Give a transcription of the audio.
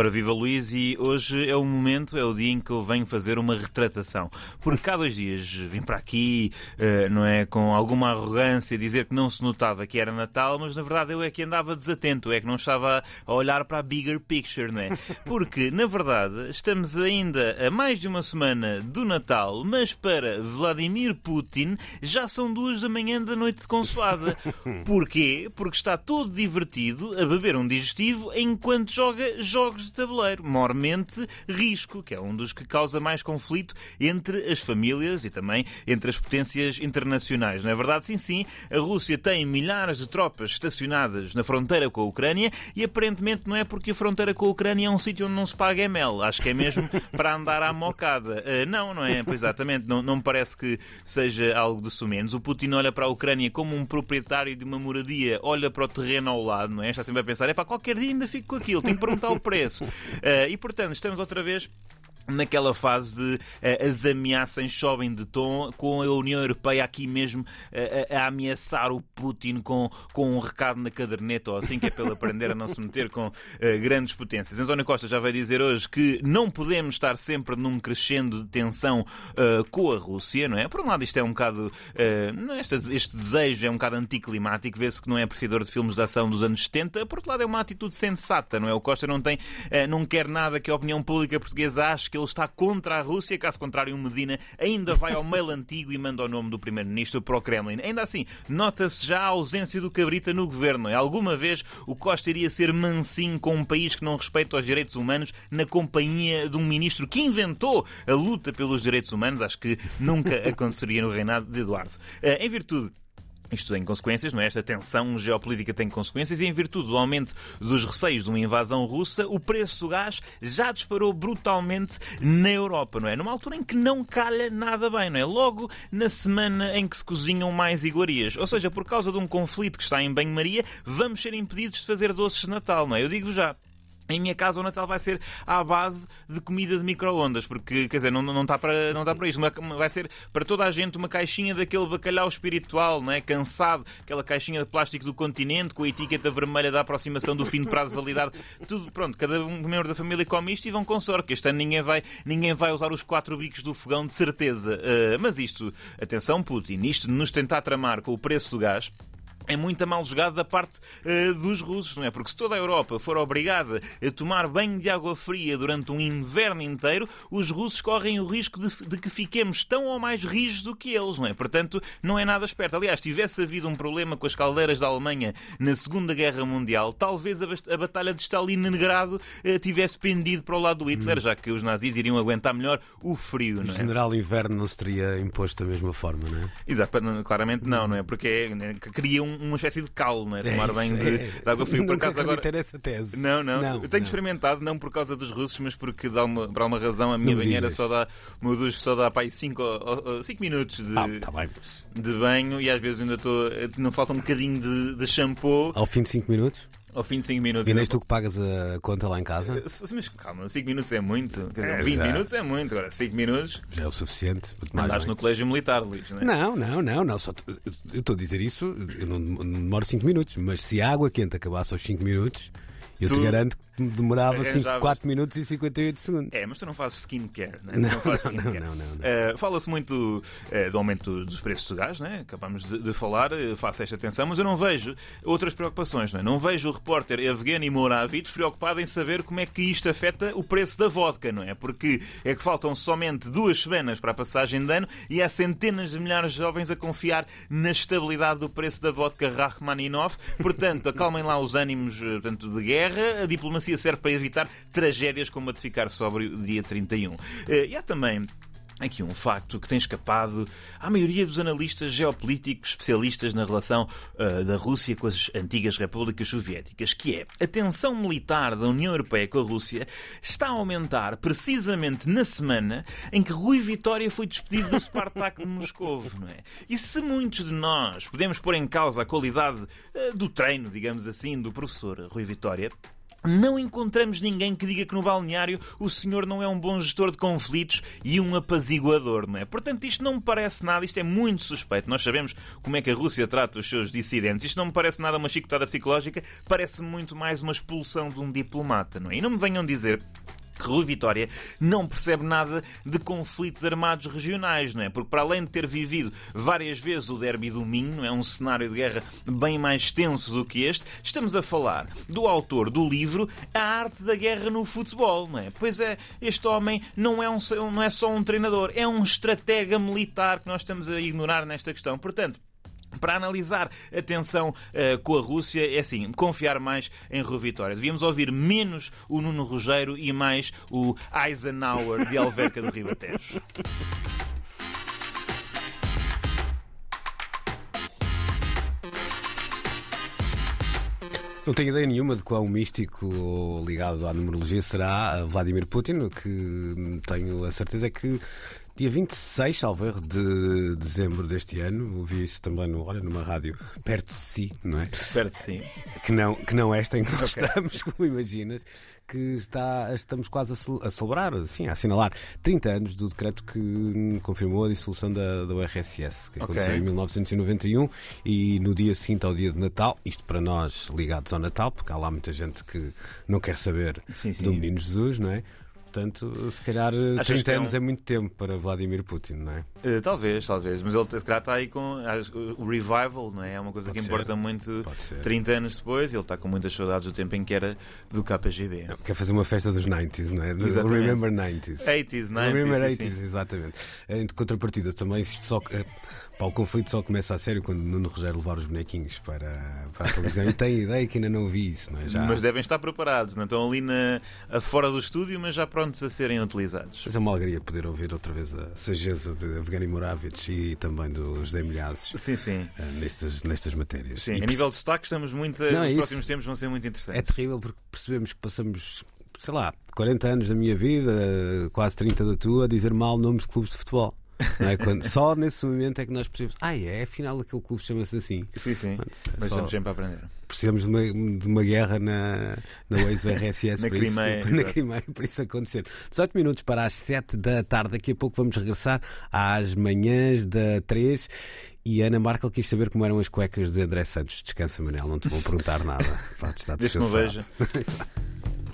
Ora, viva Luís, e hoje é o momento, é o dia em que eu venho fazer uma retratação. Porque há dois dias vim para aqui, uh, não é, com alguma arrogância, dizer que não se notava que era Natal, mas na verdade eu é que andava desatento, é que não estava a olhar para a bigger picture, não é? Porque, na verdade, estamos ainda a mais de uma semana do Natal, mas para Vladimir Putin já são duas da manhã da noite de consoada. Porquê? Porque está todo divertido a beber um digestivo enquanto joga jogos tabuleiro, mormente risco, que é um dos que causa mais conflito entre as famílias e também entre as potências internacionais. Não é verdade? Sim, sim, a Rússia tem milhares de tropas estacionadas na fronteira com a Ucrânia e aparentemente não é porque a fronteira com a Ucrânia é um sítio onde não se paga ML. Acho que é mesmo para andar à mocada. Uh, não, não é? Pois exatamente, não, não me parece que seja algo de sumenos. O Putin olha para a Ucrânia como um proprietário de uma moradia, olha para o terreno ao lado, não é? Está sempre a pensar, é para qualquer dia ainda fico com aquilo, tenho que perguntar o preço. Uh, e portanto, estamos outra vez naquela fase de uh, as ameaças sobem de tom, com a União Europeia aqui mesmo uh, a ameaçar o Putin com, com um recado na caderneta, ou assim que é pelo aprender a não se meter com uh, grandes potências. António Costa já vai dizer hoje que não podemos estar sempre num crescendo de tensão com a Rússia, não é? Por um lado, isto é um bocado. Este, este, desejo é um bocado anticlimático, vê-se que não é apreciador de filmes de ação dos anos 70. Por outro lado, é uma atitude sensata, não é? O Costa não tem, não quer nada que a opinião pública portuguesa ache que ele está contra a Rússia. Caso contrário, o Medina ainda vai ao mail antigo e manda o nome do Primeiro-Ministro para o Kremlin. Ainda assim, nota-se já a ausência do Cabrita no governo. Alguma vez o Costa iria ser mansinho com um país que não respeita os direitos humanos na companhia de um ministro que inventou a luta pelos direitos humanos? Acho que nunca aconteceria no reinado de Eduardo. Eh, em virtude isto tem consequências, não é? Esta tensão geopolítica tem consequências e, em virtude do aumento dos receios de uma invasão russa, o preço do gás já disparou brutalmente na Europa, não é? Numa altura em que não calha nada bem, não é? Logo na semana em que se cozinham mais iguarias. Ou seja, por causa de um conflito que está em banho-maria, vamos ser impedidos de fazer doces de Natal, não é? Eu digo já. Em minha casa o Natal vai ser à base de comida de micro-ondas, porque, quer dizer, não, não, está para, não está para isto. Vai ser para toda a gente uma caixinha daquele bacalhau espiritual, não é? Cansado, aquela caixinha de plástico do continente com a etiqueta vermelha da aproximação do fim de prazo de validade. Tudo, pronto, cada membro da família come isto e vão com sorte. Este ano ninguém vai, ninguém vai usar os quatro bicos do fogão, de certeza. Uh, mas isto, atenção, Putin, isto de nos tentar tramar com o preço do gás é muito mal jogado da parte uh, dos russos, não é? Porque se toda a Europa for obrigada a tomar banho de água fria durante um inverno inteiro, os russos correm o risco de, de, que fiquemos tão ou mais rijos do que eles, não é? Portanto, não é nada esperto. Aliás, tivesse havido um problema com as caldeiras da Alemanha na Segunda Guerra Mundial, talvez a, a Batalha de Stalingrado uh, tivesse pendido para o lado do Hitler, hum. já que os nazis iriam aguentar melhor o frio, não é? O general inverno não se teria imposto da mesma forma, não é? Exato, claramente não, não é? Porque é, né, cria um uma espécie de cal, não é? Tomar banho de, de, água fria. Por acaso agora. essa tese. Não, não, não. Eu tenho não. experimentado, não por causa dos russos, mas porque dá uma, por alguma razão a minha não banheira só dá. O meu duche só dá para aí 5 minutos de, ah, tá bem. de banho e às vezes ainda estou. Não falta um bocadinho de, de shampoo. Ao fim de 5 minutos? Ao fim de 5 minutos. E nem tu que pagas a conta lá em casa? Eh, mas calma, 5 minutos é muito. Quer dizer, é, 20 já. minutos é muito. Agora, 5 minutos. Já é o suficiente. Andaste no colégio militar, Luís, não é? Não, não, não. não só, eu estou a dizer isso, eu não demoro 5 minutos. Mas se a água quente acabasse aos 5 minutos, eu tu... te garanto que demorava 5, 4 minutos e 58 segundos. É, mas tu não fazes skincare, né? não, não, fazes skincare. não, não, não, não. Uh, Fala-se muito uh, do aumento dos preços do gás, né? acabamos de, de falar, uh, faço esta atenção, mas eu não vejo outras preocupações. Não, é? não vejo o repórter Evgeny Moravits preocupado em saber como é que isto afeta o preço da vodka, não é? Porque é que faltam somente duas semanas para a passagem de ano e há centenas de milhares de jovens a confiar na estabilidade do preço da vodka Rachmaninoff. Portanto, acalmem lá os ânimos portanto, de guerra, a diplomacia serve para evitar tragédias como a de ficar sóbrio dia 31. Eh, e há também Aqui um facto que tem escapado à maioria dos analistas geopolíticos especialistas na relação uh, da Rússia com as antigas repúblicas soviéticas, que é a tensão militar da União Europeia com a Rússia está a aumentar precisamente na semana em que Rui Vitória foi despedido do Spartak de Moscou, não é? E se muitos de nós podemos pôr em causa a qualidade uh, do treino, digamos assim, do professor Rui Vitória, não encontramos ninguém que diga que no balneário o senhor não é um bom gestor de conflitos e um apaziguador, não é? Portanto, isto não me parece nada, isto é muito suspeito. Nós sabemos como é que a Rússia trata os seus dissidentes. Isto não me parece nada uma chicotada psicológica, parece muito mais uma expulsão de um diplomata, não é? E não me venham dizer que Rui Vitória não percebe nada de conflitos armados regionais, não é? Porque para além de ter vivido várias vezes o derby do Minho, é um cenário de guerra bem mais tenso do que este, estamos a falar do autor do livro A Arte da Guerra no Futebol, não é? Pois é, este homem não é, um, não é só um treinador, é um estratega militar que nós estamos a ignorar nesta questão. Portanto, para analisar a tensão uh, com a Rússia, é assim, confiar mais em Rui Vitória. Devíamos ouvir menos o Nuno Rogério e mais o Eisenhower de Alverca do Ribatejo. Não tenho ideia nenhuma de qual místico ligado à numerologia será Vladimir Putin. O que tenho a certeza é que Dia 26, salvo erro, de dezembro deste ano, ouvi isso também no, olha, numa rádio perto de si, não é? Perto de si. Que não, que não esta em que nós okay. estamos, como imaginas, que está, estamos quase a, celebrar, assim, a assinalar 30 anos do decreto que confirmou a dissolução da, da URSS, que aconteceu okay. em 1991 e no dia seguinte ao dia de Natal, isto para nós ligados ao Natal, porque há lá muita gente que não quer saber sim, sim. do Menino Jesus, não é? Portanto, se calhar Achas 30 anos é, um... é, muito tempo para Vladimir Putin, não é? Uh, talvez, talvez. Mas ele se calhar está aí com o revival, não é? É uma coisa Pode que ser. importa muito 30 anos depois. Ele está com muitas saudades do tempo em que era do KGB. Quer fazer uma festa dos 90s, não é? Do Remember 90s. 80s, 90s. Remember 80s, exatamente. Em contrapartida, também isto só. Pá, o conflito só começa a sério quando Nuno Rogério levar os bonequinhos para, para a televisão. E tenho ideia que ainda não vi isso, não é? Já... Mas devem estar preparados, não estão ali na, fora do estúdio, mas já prontos a serem utilizados. Mas é uma alegria poder ouvir outra vez a sageza de Evgeny Moravich e também do José Milhazes sim, sim. Uh, nestas, nestas matérias. Sim, e a nível de destaque estamos muito. Não, os é próximos tempos vão ser muito interessantes. É terrível porque percebemos que passamos sei lá, 40 anos da minha vida, quase 30 da tua, a dizer mal nomes de clubes de futebol. É? Quando, só nesse momento é que nós percebemos, ah, é, afinal aquele clube chama-se assim. Sim, sim. Pronto, é Mas só... estamos sempre a aprender. Precisamos de uma, de uma guerra na, na Waze RSS na, para Crimeia, isso, na Crimeia para isso acontecer. 18 minutos para as 7 da tarde. Daqui a pouco vamos regressar às manhãs da 3. E Ana Markel quis saber como eram as cuecas de André Santos. Descansa, Manel, não te vou perguntar nada. Pode estar descansado. Não veja.